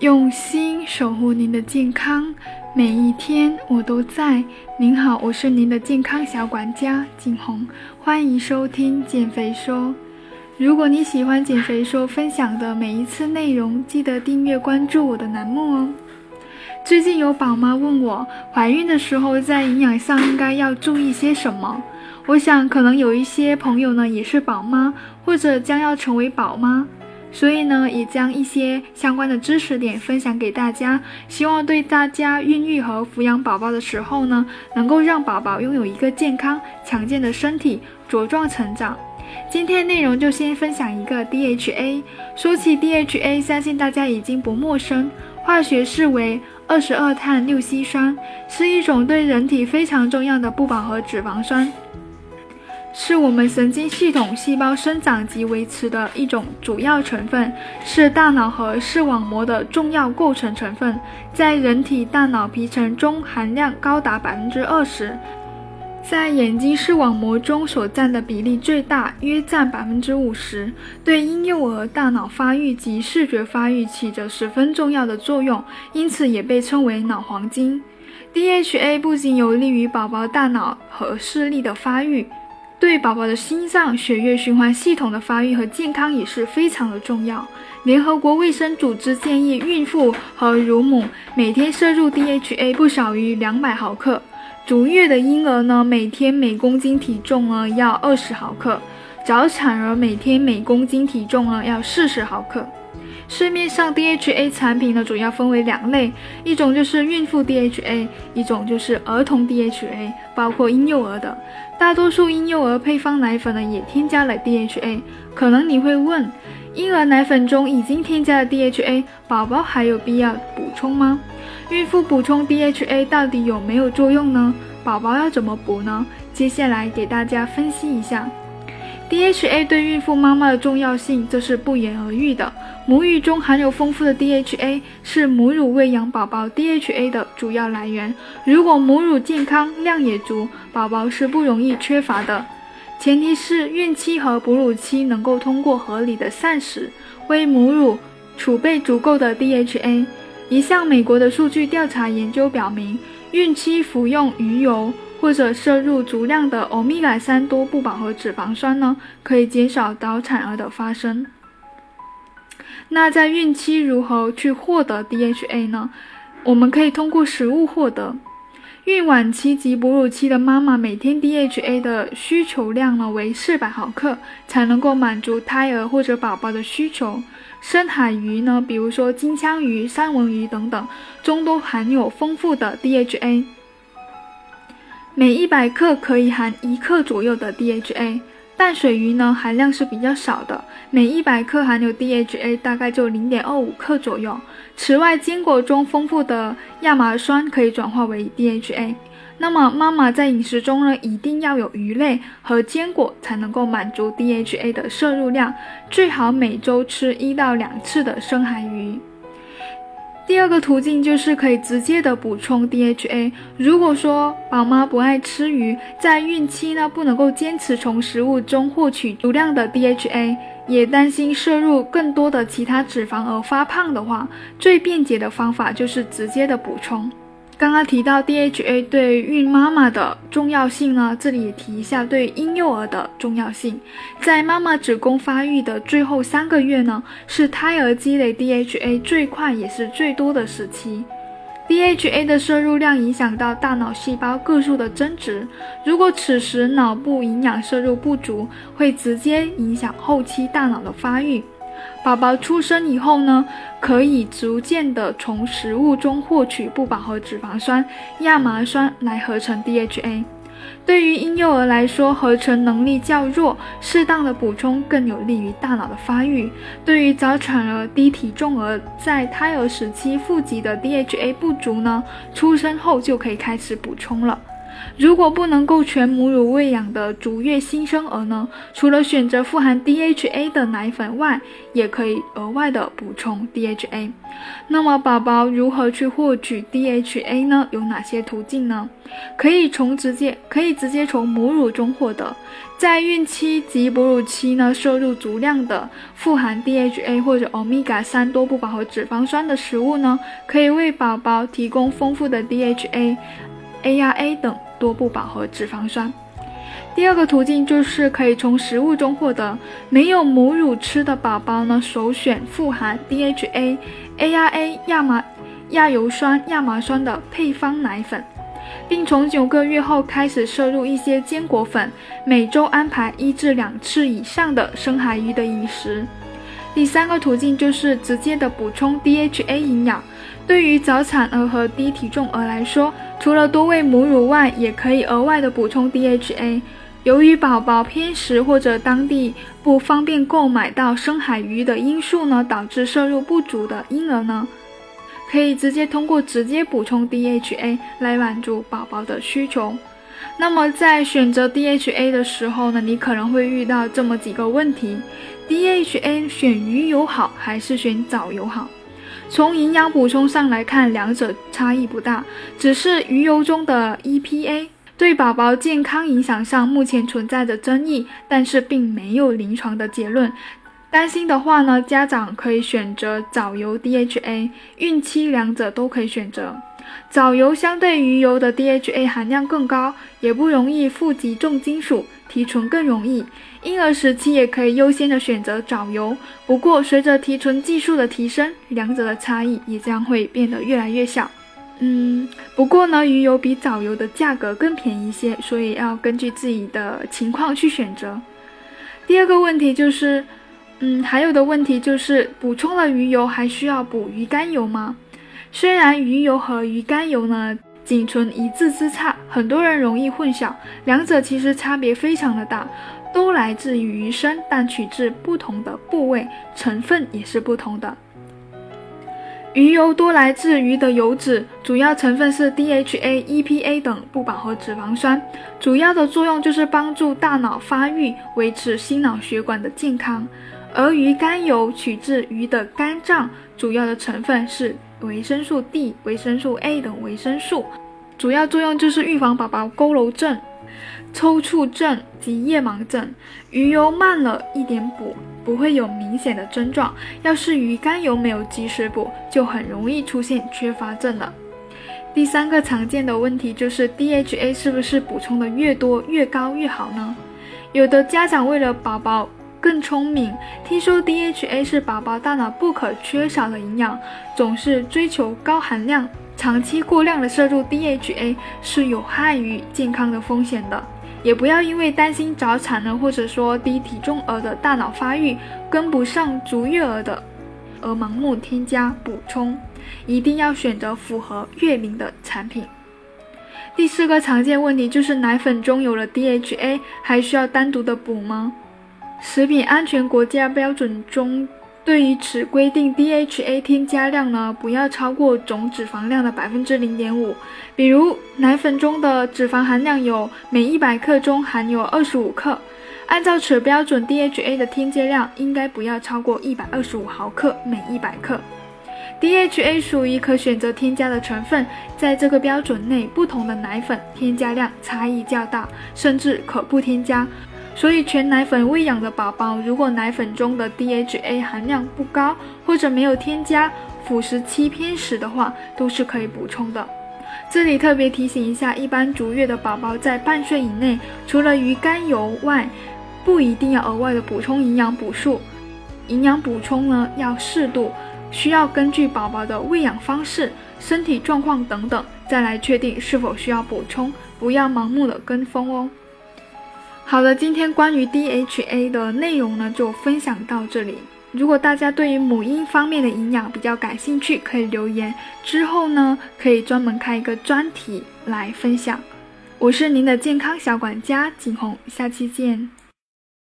用心守护您的健康，每一天我都在。您好，我是您的健康小管家景红，欢迎收听减肥说。如果你喜欢减肥说分享的每一次内容，记得订阅关注我的栏目哦。最近有宝妈问我，怀孕的时候在营养上应该要注意些什么？我想可能有一些朋友呢也是宝妈，或者将要成为宝妈。所以呢，也将一些相关的知识点分享给大家，希望对大家孕育和抚养宝宝的时候呢，能够让宝宝拥有一个健康强健的身体，茁壮成长。今天内容就先分享一个 DHA。说起 DHA，相信大家已经不陌生，化学式为二十二碳六烯酸，是一种对人体非常重要的不饱和脂肪酸。是我们神经系统细胞生长及维持的一种主要成分，是大脑和视网膜的重要构成成分，在人体大脑皮层中含量高达百分之二十，在眼睛视网膜中所占的比例最大，约占百分之五十，对婴幼儿大脑发育及视觉发育起着十分重要的作用，因此也被称为脑黄金。DHA 不仅有利于宝宝大脑和视力的发育。对宝宝的心脏、血液循环系统的发育和健康也是非常的重要。联合国卫生组织建议孕妇和乳母每天摄入 DHA 不少于两百毫克，足月的婴儿呢，每天每公斤体重呢要二十毫克，早产儿每天每公斤体重呢要四十毫克。市面上 DHA 产品呢，主要分为两类，一种就是孕妇 DHA，一种就是儿童 DHA，包括婴幼儿的。大多数婴幼儿配方奶粉呢，也添加了 DHA。可能你会问，婴儿奶粉中已经添加了 DHA，宝宝还有必要补充吗？孕妇补充 DHA 到底有没有作用呢？宝宝要怎么补呢？接下来给大家分析一下。DHA 对孕妇妈妈的重要性，这是不言而喻的。母乳中含有丰富的 DHA，是母乳喂养宝宝 DHA 的主要来源。如果母乳健康、量也足，宝宝是不容易缺乏的。前提是孕期和哺乳期能够通过合理的膳食，为母乳储备足够的 DHA。一项美国的数据调查研究表明，孕期服用鱼油。或者摄入足量的欧米伽三多不饱和脂肪酸呢，可以减少早产儿的发生。那在孕期如何去获得 DHA 呢？我们可以通过食物获得。孕晚期及哺乳期的妈妈每天 DHA 的需求量呢为四百毫克，才能够满足胎儿或者宝宝的需求。深海鱼呢，比如说金枪鱼、三文鱼等等，中都含有丰富的 DHA。每一百克可以含一克左右的 DHA，淡水鱼呢含量是比较少的，每一百克含有 DHA 大概就零点二五克左右。此外，坚果中丰富的亚麻酸可以转化为 DHA。那么，妈妈在饮食中呢，一定要有鱼类和坚果才能够满足 DHA 的摄入量，最好每周吃一到两次的深海鱼。第二个途径就是可以直接的补充 DHA。如果说宝妈不爱吃鱼，在孕期呢不能够坚持从食物中获取足量的 DHA，也担心摄入更多的其他脂肪而发胖的话，最便捷的方法就是直接的补充。刚刚提到 DHA 对孕妈妈的重要性呢，这里也提一下对婴幼儿的重要性。在妈妈子宫发育的最后三个月呢，是胎儿积累 DHA 最快也是最多的时期。DHA 的摄入量影响到大脑细胞个数的增值，如果此时脑部营养摄入不足，会直接影响后期大脑的发育。宝宝出生以后呢，可以逐渐的从食物中获取不饱和脂肪酸亚麻酸来合成 DHA。对于婴幼儿来说，合成能力较弱，适当的补充更有利于大脑的发育。对于早产儿、低体重儿，在胎儿时期富集的 DHA 不足呢，出生后就可以开始补充了。如果不能够全母乳喂养的足月新生儿呢，除了选择富含 DHA 的奶粉外，也可以额外的补充 DHA。那么宝宝如何去获取 DHA 呢？有哪些途径呢？可以从直接可以直接从母乳中获得，在孕期及哺乳期呢，摄入足量的富含 DHA 或者 Omega 三多不饱和脂肪酸的食物呢，可以为宝宝提供丰富的 DHA、ARA 等。多不饱和脂肪酸。第二个途径就是可以从食物中获得。没有母乳吃的宝宝呢，首选富含 DHA、ARA、亚麻、亚油酸、亚麻酸的配方奶粉，并从九个月后开始摄入一些坚果粉，每周安排一至两次以上的深海鱼的饮食。第三个途径就是直接的补充 DHA 营养。对于早产儿和低体重儿来说，除了多喂母乳外，也可以额外的补充 DHA。由于宝宝偏食或者当地不方便购买到深海鱼的因素呢，导致摄入不足的婴儿呢，可以直接通过直接补充 DHA 来满足宝宝的需求。那么在选择 DHA 的时候呢，你可能会遇到这么几个问题：DHA 选鱼油好还是选藻油好？从营养补充上来看，两者差异不大，只是鱼油中的 EPA 对宝宝健康影响上目前存在着争议，但是并没有临床的结论。担心的话呢，家长可以选择藻油 DHA，孕期两者都可以选择。藻油相对鱼油的 DHA 含量更高，也不容易富集重金属，提纯更容易。婴儿时期也可以优先的选择藻油，不过随着提纯技术的提升，两者的差异也将会变得越来越小。嗯，不过呢，鱼油比藻油的价格更便宜一些，所以要根据自己的情况去选择。第二个问题就是，嗯，还有的问题就是补充了鱼油还需要补鱼肝油吗？虽然鱼油和鱼肝油呢仅存一字之差，很多人容易混淆，两者其实差别非常的大。都来自于鱼身，但取自不同的部位，成分也是不同的。鱼油多来自鱼的油脂，主要成分是 DHA、EPA 等不饱和脂肪酸，主要的作用就是帮助大脑发育，维持心脑血管的健康。而鱼肝油取自鱼的肝脏，主要的成分是维生素 D、维生素 A 等维生素，主要作用就是预防宝宝佝偻症。抽搐症及夜盲症，鱼油慢了一点补，不会有明显的症状。要是鱼肝油没有及时补，就很容易出现缺乏症了。第三个常见的问题就是 DHA 是不是补充的越多越高越好呢？有的家长为了宝宝更聪明，听说 DHA 是宝宝大脑不可缺少的营养，总是追求高含量。长期过量的摄入 DHA 是有害于健康的风险的，也不要因为担心早产呢，或者说低体重儿的大脑发育跟不上足月儿的，而盲目添加补充，一定要选择符合月龄的产品。第四个常见问题就是奶粉中有了 DHA，还需要单独的补吗？食品安全国家标准中。对于此规定，DHA 添加量呢，不要超过总脂肪量的百分之零点五。比如奶粉中的脂肪含量有每一百克中含有二十五克，按照此标准，DHA 的添加量应该不要超过一百二十五毫克每一百克。DHA 属于可选择添加的成分，在这个标准内，不同的奶粉添加量差异较大，甚至可不添加。所以，全奶粉喂养的宝宝，如果奶粉中的 DHA 含量不高，或者没有添加辅食期偏食的话，都是可以补充的。这里特别提醒一下，一般足月的宝宝在半岁以内，除了鱼肝油外，不一定要额外的补充营养补素。营养补充呢，要适度，需要根据宝宝的喂养方式、身体状况等等，再来确定是否需要补充，不要盲目的跟风哦。好了，今天关于 DHA 的内容呢，就分享到这里。如果大家对于母婴方面的营养比较感兴趣，可以留言，之后呢可以专门开一个专题来分享。我是您的健康小管家景红，下期见。